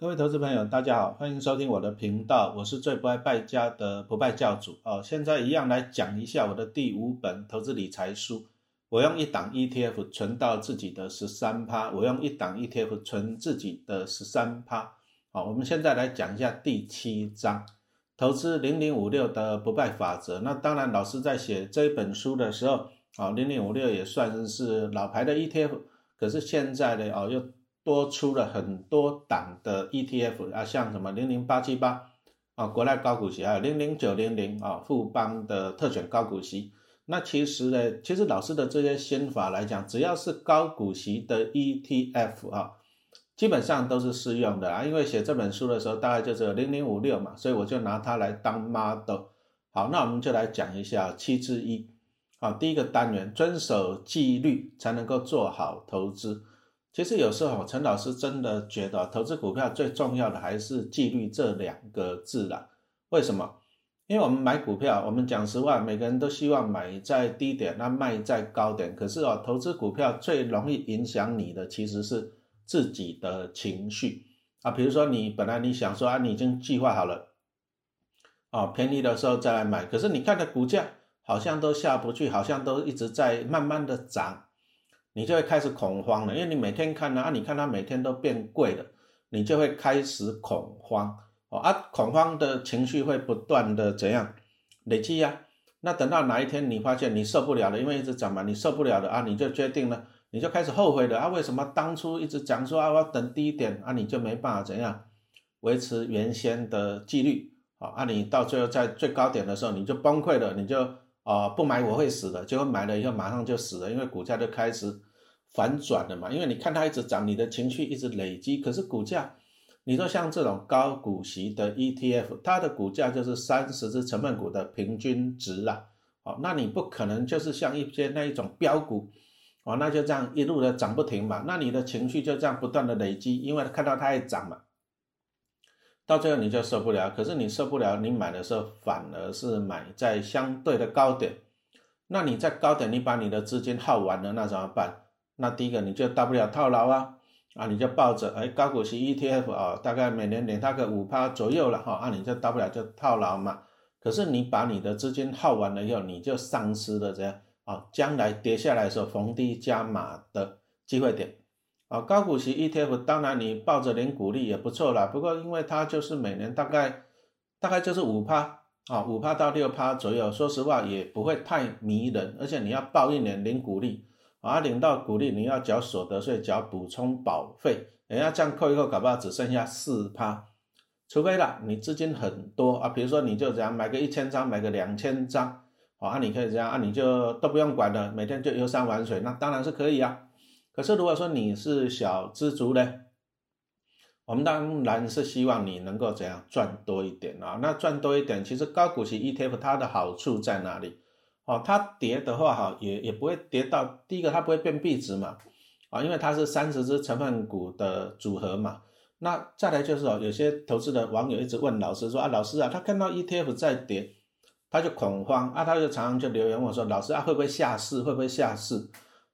各位投资朋友，大家好，欢迎收听我的频道，我是最不爱败家的不败教主哦。现在一样来讲一下我的第五本投资理财书。我用一档 ETF 存到自己的十三趴，我用一档 ETF 存自己的十三趴。好，我们现在来讲一下第七章投资零零五六的不败法则。那当然，老师在写这一本书的时候，啊，零零五六也算是老牌的 ETF，可是现在呢，哦又。多出了很多档的 ETF 啊，像什么零零八七八啊，国内高股息还有零零九零零啊，富邦的特选高股息。那其实呢，其实老师的这些心法来讲，只要是高股息的 ETF 啊，基本上都是适用的啊。因为写这本书的时候，大概就是零零五六嘛，所以我就拿它来当 model。好，那我们就来讲一下七之一。好，第一个单元，遵守纪律才能够做好投资。其实有时候陈老师真的觉得投资股票最重要的还是纪律这两个字啦。为什么？因为我们买股票，我们讲实话，每个人都希望买在低点，那卖在高点。可是哦，投资股票最容易影响你的其实是自己的情绪啊。比如说你本来你想说啊，你已经计划好了，哦，便宜的时候再来买，可是你看的股价好像都下不去，好像都一直在慢慢的涨。你就会开始恐慌了，因为你每天看啊，你看它每天都变贵了，你就会开始恐慌哦啊，恐慌的情绪会不断的怎样累积呀？那等到哪一天你发现你受不了了，因为一直涨嘛，你受不了了啊，你就决定了，你就开始后悔了啊，为什么当初一直讲说啊，我要等低点啊，你就没办法怎样维持原先的纪律啊，啊，你到最后在最高点的时候你就崩溃了，你就。啊，不买我会死的，结果买了以后马上就死了，因为股价就开始反转的嘛。因为你看它一直涨，你的情绪一直累积，可是股价，你说像这种高股息的 ETF，它的股价就是三十只成分股的平均值啦。哦，那你不可能就是像一些那一种标股，哦，那就这样一路的涨不停嘛，那你的情绪就这样不断的累积，因为看到它在涨嘛。到最后你就受不了，可是你受不了，你买的时候反而是买在相对的高点，那你在高点你把你的资金耗完了，那怎么办？那第一个你就大不了套牢啊，啊你就抱着哎高股息 ETF 啊，大概每年领它个五趴左右了哈，啊你就大不了就套牢嘛。可是你把你的资金耗完了以后，你就丧失了这样啊，将来跌下来的时候逢低加码的机会点。啊，高股息 ETF 当然你抱着零股利也不错啦，不过因为它就是每年大概大概就是五趴啊，五趴到六趴左右，说实话也不会太迷人，而且你要报一年零股利啊，领到股利你要缴所得税，缴补充保费，人家这样扣一扣，搞不好只剩下四趴，除非啦你资金很多啊，比如说你就这样买个一千张，买个两千张，啊，你可以这样啊，你就都不用管了，每天就游山玩水，那当然是可以啊。可是如果说你是小资族呢，我们当然是希望你能够怎样赚多一点啊？那赚多一点，其实高股息 ETF 它的好处在哪里？哦，它跌的话哈，也也不会跌到第一个，它不会变壁值嘛，啊，因为它是三十只成分股的组合嘛。那再来就是哦，有些投资的网友一直问老师说啊，老师啊，他看到 ETF 在跌，他就恐慌啊，他就常常就留言我说，老师啊，会不会下市？会不会下市？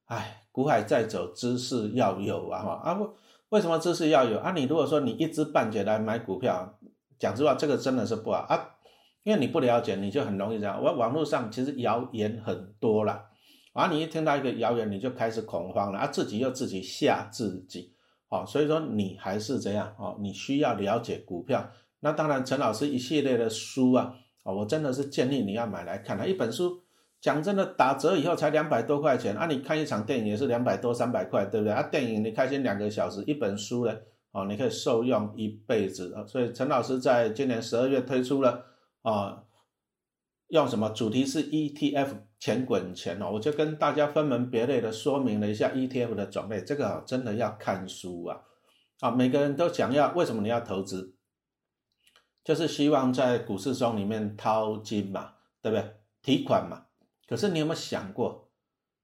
哎。股海在走，知识要有啊！哈啊不，为什么知识要有啊？你如果说你一知半解来买股票，讲实话，这个真的是不好啊，因为你不了解，你就很容易这样。我网络上其实谣言很多了，啊，你一听到一个谣言，你就开始恐慌了啊，自己又自己吓自己，哦，所以说你还是这样哦，你需要了解股票。那当然，陈老师一系列的书啊，啊，我真的是建议你要买来看，它一本书。讲真的，打折以后才两百多块钱啊！你看一场电影也是两百多、三百块，对不对啊？电影你开心两个小时，一本书呢，哦，你可以受用一辈子啊！所以陈老师在今年十二月推出了啊，用什么主题是 ETF 钱滚钱哦，我就跟大家分门别类的说明了一下 ETF 的种类，这个真的要看书啊！啊，每个人都想要，为什么你要投资？就是希望在股市中里面掏金嘛，对不对？提款嘛。可是你有没有想过，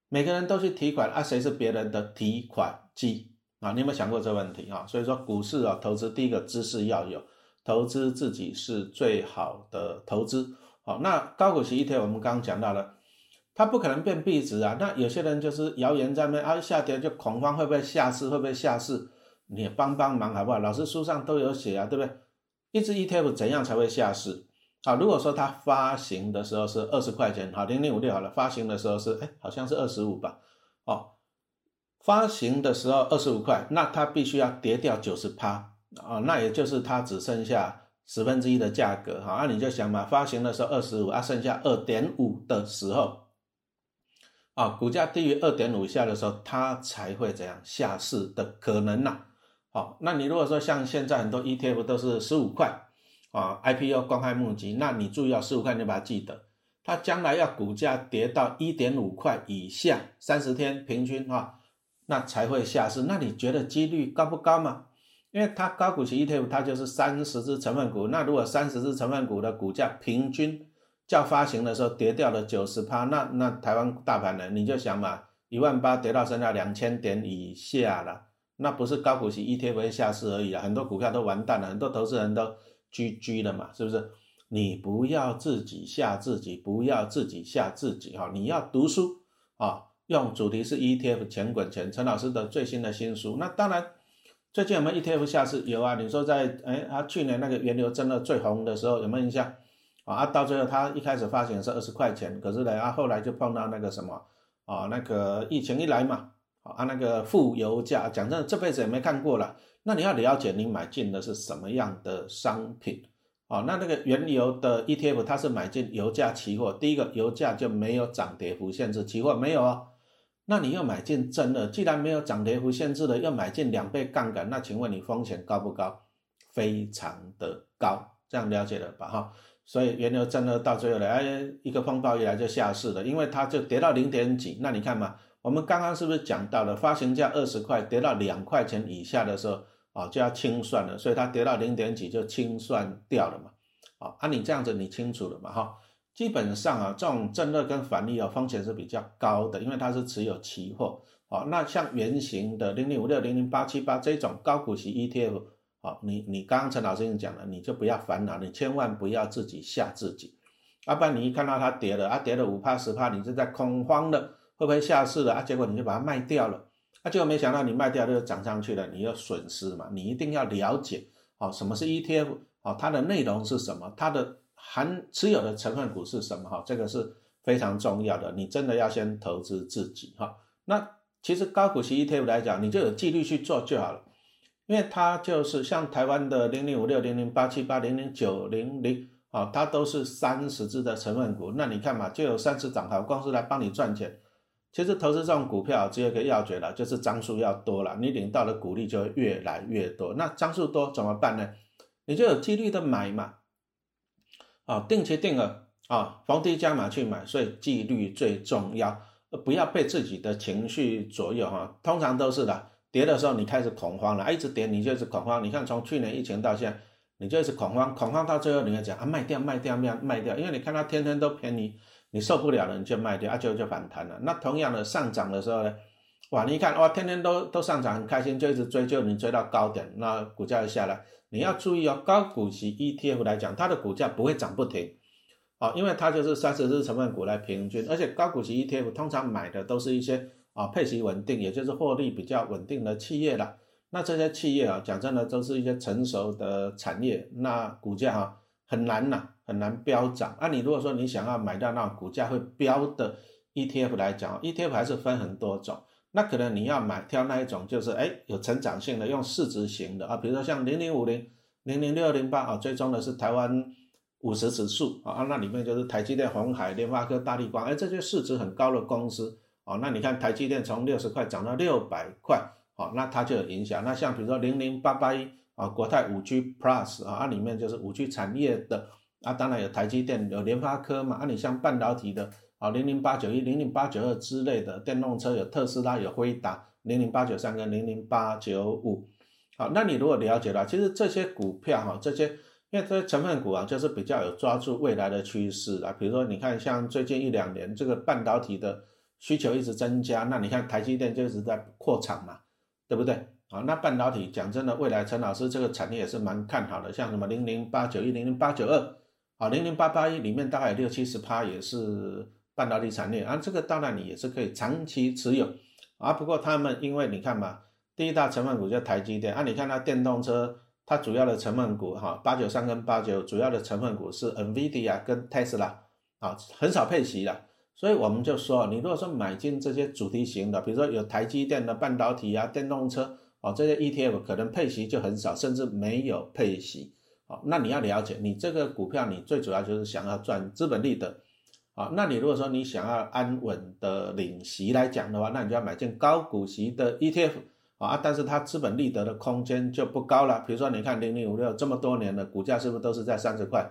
每个人都去提款啊？谁是别人的提款机啊？你有没有想过这问题啊？所以说股市啊，投资第一个知识要有，投资自己是最好的投资。好，那高股息一天我们刚刚讲到了，它不可能变币值啊。那有些人就是谣言在那啊，下跌就恐慌，会不会下市？会不会下市？你帮帮忙好不好？老师书上都有写啊，对不对？一只 ETF 怎样才会下市？啊，如果说它发行的时候是二十块钱，好，零零五六好了，发行的时候是哎，好像是二十五吧？哦，发行的时候二十五块，那它必须要跌掉九十趴啊，那也就是它只剩下十分之一的价格，好，那你就想嘛，发行的时候二十五啊，剩下二点五的时候，啊，股价低于二点五以下的时候，它才会怎样下市的可能呐？好，那你如果说像现在很多 ETF 都是十五块。啊，IPO 公开募集，那你注意啊十五块，你把它记得。它将来要股价跌到一点五块以下，三十天平均啊，那才会下市。那你觉得几率高不高嘛？因为它高股息 ETF，它就是三十只成分股。那如果三十只成分股的股价平均较发行的时候跌掉了九十趴，那那台湾大盘呢？你就想嘛，一万八跌到剩下两千点以下了，那不是高股息 ETF 会下市而已啊，很多股票都完蛋了，很多投资人都。GG 了嘛，是不是？你不要自己吓自己，不要自己吓自己哈！你要读书啊，用主题是 ETF 钱滚钱，陈老师的最新的新书。那当然，最近有没有 ETF 下市？有啊。你说在哎，他去年那个原油真的最红的时候有没有印象？啊，到最后他一开始发行是二十块钱，可是呢，啊后来就碰到那个什么啊，那个疫情一来嘛，啊那个负油价，讲真的这辈子也没看过了。那你要了解你买进的是什么样的商品啊？那那个原油的 ETF 它是买进油价期货，第一个油价就没有涨跌幅限制，期货没有哦。那你又买进真的，既然没有涨跌幅限制的，又买进两倍杠杆，那请问你风险高不高？非常的高，这样了解了吧？哈，所以原油真的到最后来，哎，一个风暴一来就下市了，因为它就跌到零点几，那你看嘛。我们刚刚是不是讲到了发行价二十块跌到两块钱以下的时候啊，就要清算了，所以它跌到零点几就清算掉了嘛？啊，按你这样子你清楚了嘛？哈，基本上啊，这种正热跟反利啊，风险是比较高的，因为它是持有期货。啊，那像圆形的零零五六零零八七八这种高股息 ETF，啊，你你刚刚陈老师已经讲了，你就不要烦恼，你千万不要自己吓自己，要不然你一看到它跌了，啊跌了五帕十帕，你就在恐慌的。会不会下市了啊？结果你就把它卖掉了，啊，结果没想到你卖掉又涨上去了，你有损失嘛？你一定要了解哦，什么是 ETF 哦，它的内容是什么？它的含持有的成分股是什么？哈，这个是非常重要的。你真的要先投资自己哈。那其实高股息 ETF 来讲，你就有纪律去做就好了，因为它就是像台湾的零零五六零零八七八零零九零零啊，它都是三十只的成分股。那你看嘛，就有三十档好公司来帮你赚钱。其实投资这种股票只有一个要诀了，就是张数要多了，你领到的股利就会越来越多。那张数多怎么办呢？你就有纪律的买嘛，啊，定期定额啊，逢低加码去买，所以纪律最重要，不要被自己的情绪左右哈。通常都是的，跌的时候你开始恐慌了，一直跌你就是恐慌。你看从去年疫情到现在，你就是恐慌，恐慌到最后你要讲啊卖掉卖掉卖卖掉，因为你看它天天都便宜。你受不了了，你就卖掉，啊，就就反弹了。那同样的上涨的时候呢，哇，你一看哇，天天都都上涨，很开心，就一直追，就你追到高点，那股价就下来。你要注意哦，高股息 ETF 来讲，它的股价不会涨不停，啊，因为它就是三十只成分股来平均，而且高股息 ETF 通常买的都是一些啊配息稳定，也就是获利比较稳定的企业啦。那这些企业啊，讲真的，都是一些成熟的产业，那股价哈。很难呐，很难飙涨。那你如果说你想要买到那股价会飙的 ETF 来讲，ETF 还是分很多种。那可能你要买挑那一种，就是哎有成长性的，用市值型的啊，比如说像零零五零、零零六零八啊，最终的是台湾五十指数啊，那里面就是台积电、红海、联发科、大立光，哎这些市值很高的公司啊，那你看台积电从六十块涨到六百块，好，那它就有影响。那像比如说零零八八一。啊，国泰五 G Plus 啊，啊里面就是五 G 产业的啊，当然有台积电、有联发科嘛。啊，你像半导体的啊，零零八九一、零零八九二之类的电动车有特斯拉、有辉达，零零八九三跟零零八九五。好，那你如果了解了，其实这些股票哈，这些因为这些成分股啊，就是比较有抓住未来的趋势啊。比如说你看，像最近一两年这个半导体的需求一直增加，那你看台积电就一直在扩厂嘛，对不对？啊，那半导体讲真的，未来陈老师这个产业也是蛮看好的，像什么零零八九一、零零八九二，啊，零零八八一里面大概有六七十趴也是半导体产业，啊，这个当然你也是可以长期持有，啊，不过他们因为你看嘛，第一大成分股叫台积电啊，你看它电动车，它主要的成分股哈，八九三跟八九主要的成分股是 NVIDIA 跟 Tesla 啊，很少配息的，所以我们就说，你如果说买进这些主题型的，比如说有台积电的半导体啊、电动车哦，这些 ETF 可能配息就很少，甚至没有配息。哦，那你要了解，你这个股票你最主要就是想要赚资本利得。啊，那你如果说你想要安稳的领息来讲的话，那你就要买进高股息的 ETF 啊，但是它资本利得的空间就不高了。比如说，你看零零五六这么多年的股价是不是都是在三十块，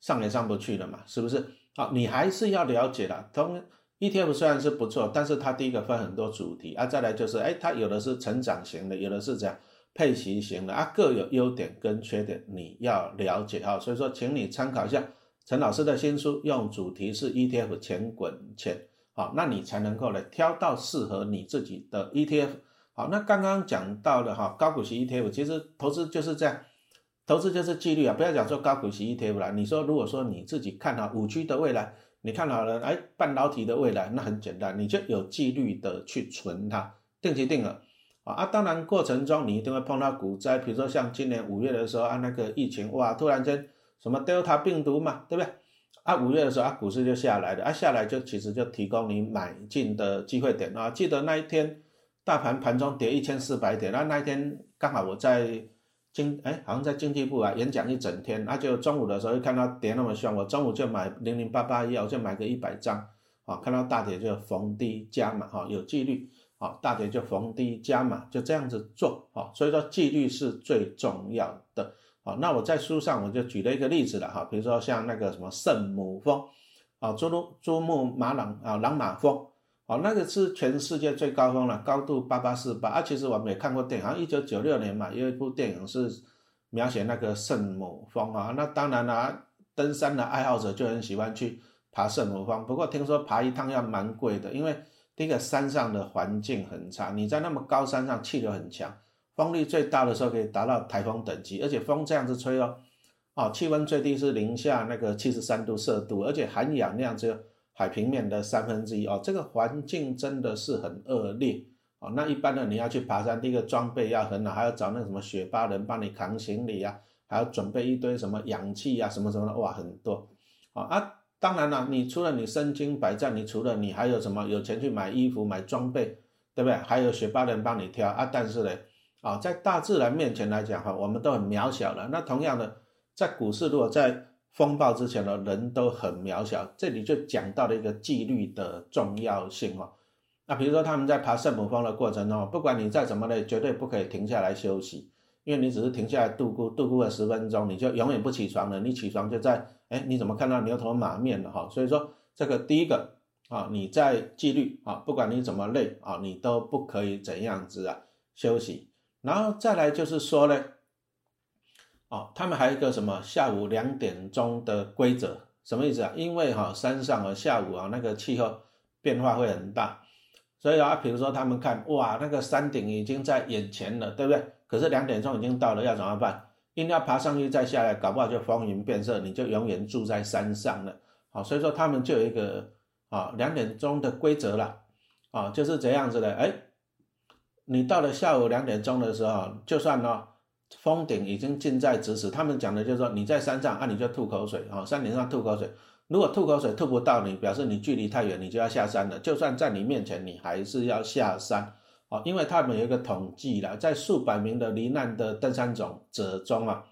上也上不去了嘛？是不是？啊，你还是要了解的。同 ETF 虽然是不错，但是它第一个分很多主题啊，再来就是，哎，它有的是成长型的，有的是这样配息型的啊，各有优点跟缺点，你要了解哈。所以说，请你参考一下。陈老师的新书用主题是 ETF 钱滚钱，好，那你才能够呢挑到适合你自己的 ETF。好，那刚刚讲到的哈高股息 ETF，其实投资就是这样，投资就是纪律啊，不要讲说高股息 ETF 了。你说如果说你自己看好五 G 的未来，你看好了哎半导体的未来，那很简单，你就有纪律的去存它，定期定额啊啊，当然过程中你一定会碰到股灾，比如说像今年五月的时候啊那个疫情哇突然间。什么 Delta 病毒嘛，对不对？啊，五月的时候啊，股市就下来了，啊，下来就其实就提供你买进的机会点啊。记得那一天大盘盘中跌一千四百点，那那一天刚好我在经哎，好像在经济部啊演讲一整天，那就中午的时候又看到跌那么凶，我中午就买零零八八一，我就买个一百张，啊，看到大跌就逢低加码，哈，有纪律，啊，大跌就逢低加码，就这样子做，啊，所以说纪律是最重要的。好，那我在书上我就举了一个例子了哈，比如说像那个什么圣母峰，啊，珠珠穆马朗啊，朗玛峰，哦，那个是全世界最高峰了，高度八八四八啊。其实我们也看过电影，一九九六年嘛，有一部电影是描写那个圣母峰啊。那当然啦，登山的爱好者就很喜欢去爬圣母峰，不过听说爬一趟要蛮贵的，因为第一个山上的环境很差，你在那么高山上气流很强。风力最大的时候可以达到台风等级，而且风这样子吹哦，哦，气温最低是零下那个七十三度摄度，而且含氧量只有海平面的三分之一哦，这个环境真的是很恶劣哦。那一般的你要去爬山，第一个装备要很好，还要找那什么雪巴人帮你扛行李啊，还要准备一堆什么氧气啊，什么什么的，哇，很多啊啊！当然了，你除了你身经百战，你除了你还有什么有钱去买衣服、买装备，对不对？还有雪巴人帮你挑啊，但是呢。啊，在大自然面前来讲哈，我们都很渺小了。那同样的，在股市，如果在风暴之前呢，人都很渺小。这里就讲到了一个纪律的重要性哦。那比如说他们在爬圣母峰的过程中，不管你再怎么累，绝对不可以停下来休息，因为你只是停下来度过度过了十分钟，你就永远不起床了。你起床就在哎，你怎么看到牛头马面了哈？所以说这个第一个啊，你在纪律啊，不管你怎么累啊，你都不可以怎样子啊休息。然后再来就是说呢，哦，他们还有一个什么下午两点钟的规则，什么意思啊？因为哈山上啊下午啊那个气候变化会很大，所以啊，比如说他们看哇那个山顶已经在眼前了，对不对？可是两点钟已经到了，要怎么办？硬要爬上去再下来，搞不好就风云变色，你就永远住在山上了。好，所以说他们就有一个啊两点钟的规则了，啊就是这样子的，哎。你到了下午两点钟的时候，就算呢峰顶已经近在咫尺，他们讲的就是说你在山上啊，你就吐口水啊，山顶上吐口水。如果吐口水吐不到你，表示你距离太远，你就要下山了。就算在你面前，你还是要下山啊，因为他们有一个统计了，在数百名的罹难的登山者中啊，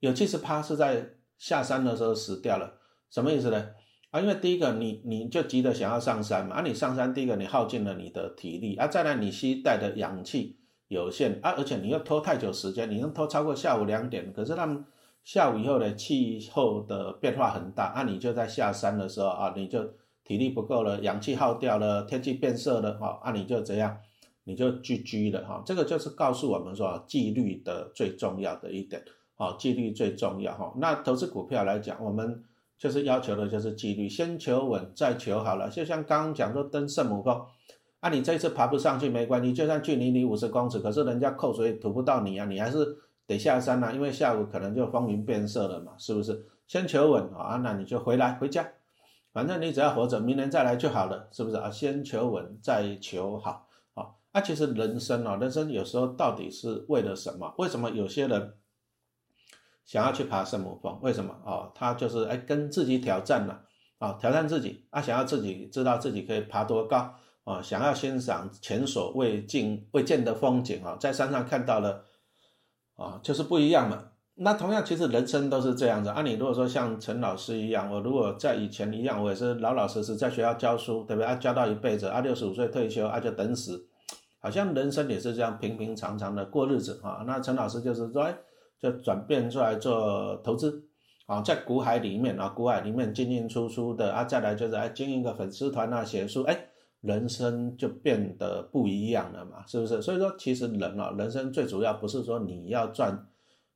有七十趴是在下山的时候死掉了。什么意思呢？啊，因为第一个，你你就急着想要上山嘛，啊，你上山，第一个你耗尽了你的体力，啊，再来你携带的氧气有限，啊，而且你又拖太久时间，你能拖超过下午两点，可是他们下午以后的气候的变化很大，啊，你就在下山的时候啊，你就体力不够了，氧气耗掉了，天气变色了，哈，啊，你就怎样，你就聚居了，哈，这个就是告诉我们说纪律的最重要的一点，好，纪律最重要，哈，那投资股票来讲，我们。就是要求的就是纪律，先求稳再求好了。就像刚刚讲说登圣母峰，啊，你这一次爬不上去没关系，就算距离你五十公尺，可是人家扣水吐不到你啊，你还是得下山啊，因为下午可能就风云变色了嘛，是不是？先求稳啊，那你就回来回家，反正你只要活着，明年再来就好了，是不是啊？先求稳再求好，啊啊，其实人生啊，人生有时候到底是为了什么？为什么有些人想要去爬圣母峰？为什么哦？他就是哎跟自己挑战了啊，挑战自己啊，想要自己知道自己可以爬多高啊，想要欣赏前所未见未见的风景啊，在山上看到了啊，就是不一样嘛。那同样，其实人生都是这样子啊。你如果说像陈老师一样，我如果在以前一样，我也是老老实实在学校教书，对不对啊？教到一辈子啊，六十五岁退休啊，就等死。好像人生也是这样平平常常的过日子啊。那陈老师就是说，就转变出来做投资啊，在股海里面啊，股海里面进进出出的啊，再来就是哎经营个粉丝团啊，写书，哎，人生就变得不一样了嘛，是不是？所以说，其实人啊，人生最主要不是说你要赚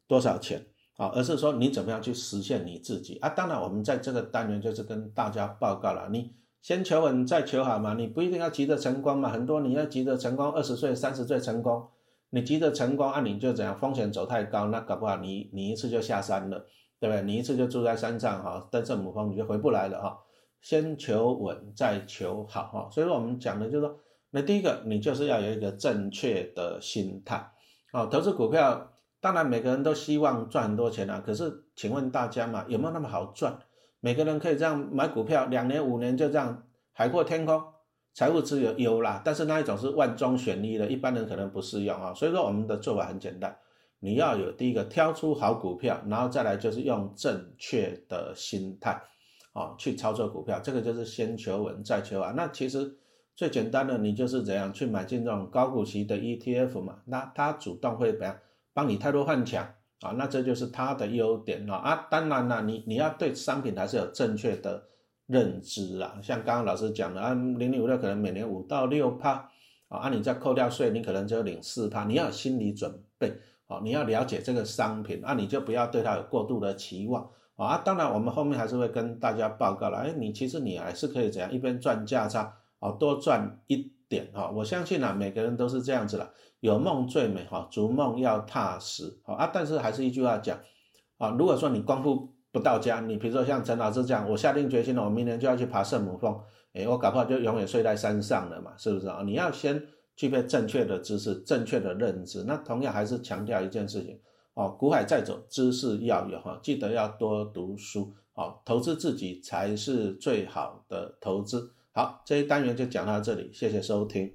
多少钱啊，而是说你怎么样去实现你自己啊。当然，我们在这个单元就是跟大家报告了你。先求稳再求好嘛，你不一定要急着成功嘛。很多你要急着成功，二十岁、三十岁成功，你急着成功，啊，你就怎样？风险走太高，那搞不好你你一次就下山了，对不对？你一次就住在山上哈，登圣母峰你就回不来了哈。先求稳再求好哈。所以说我们讲的就是说，那第一个你就是要有一个正确的心态哦。投资股票，当然每个人都希望赚很多钱啊，可是请问大家嘛，有没有那么好赚？每个人可以这样买股票，两年五年就这样海阔天空，财务自由有啦。但是那一种是万中选一的，一般人可能不适用啊。所以说我们的做法很简单，你要有第一个挑出好股票，然后再来就是用正确的心态啊去操作股票，这个就是先求稳再求啊。那其实最简单的，你就是怎样去买进这种高股息的 ETF 嘛，那它主动会怎样帮你太多换强。啊，那这就是它的优点了啊！当然了，你你要对商品还是有正确的认知啊。像刚刚老师讲的啊，零零五六可能每年五到六趴啊，啊，你再扣掉税，你可能就领四趴，你要有心理准备啊，你要了解这个商品啊，你就不要对它有过度的期望啊。当然，我们后面还是会跟大家报告了，哎，你其实你还是可以怎样，一边赚价差啊，多赚一点哈。我相信啊，每个人都是这样子了。有梦最美哈，逐梦要踏实好啊。但是还是一句话讲啊，如果说你功夫不到家，你比如说像陈老师这样，我下定决心了，我明年就要去爬圣母峰，哎，我搞不好就永远睡在山上了嘛，是不是啊？你要先具备正确的知识、正确的认知。那同样还是强调一件事情哦，股海再走，知识要有哈，记得要多读书哦，投资自己才是最好的投资。好，这一单元就讲到这里，谢谢收听。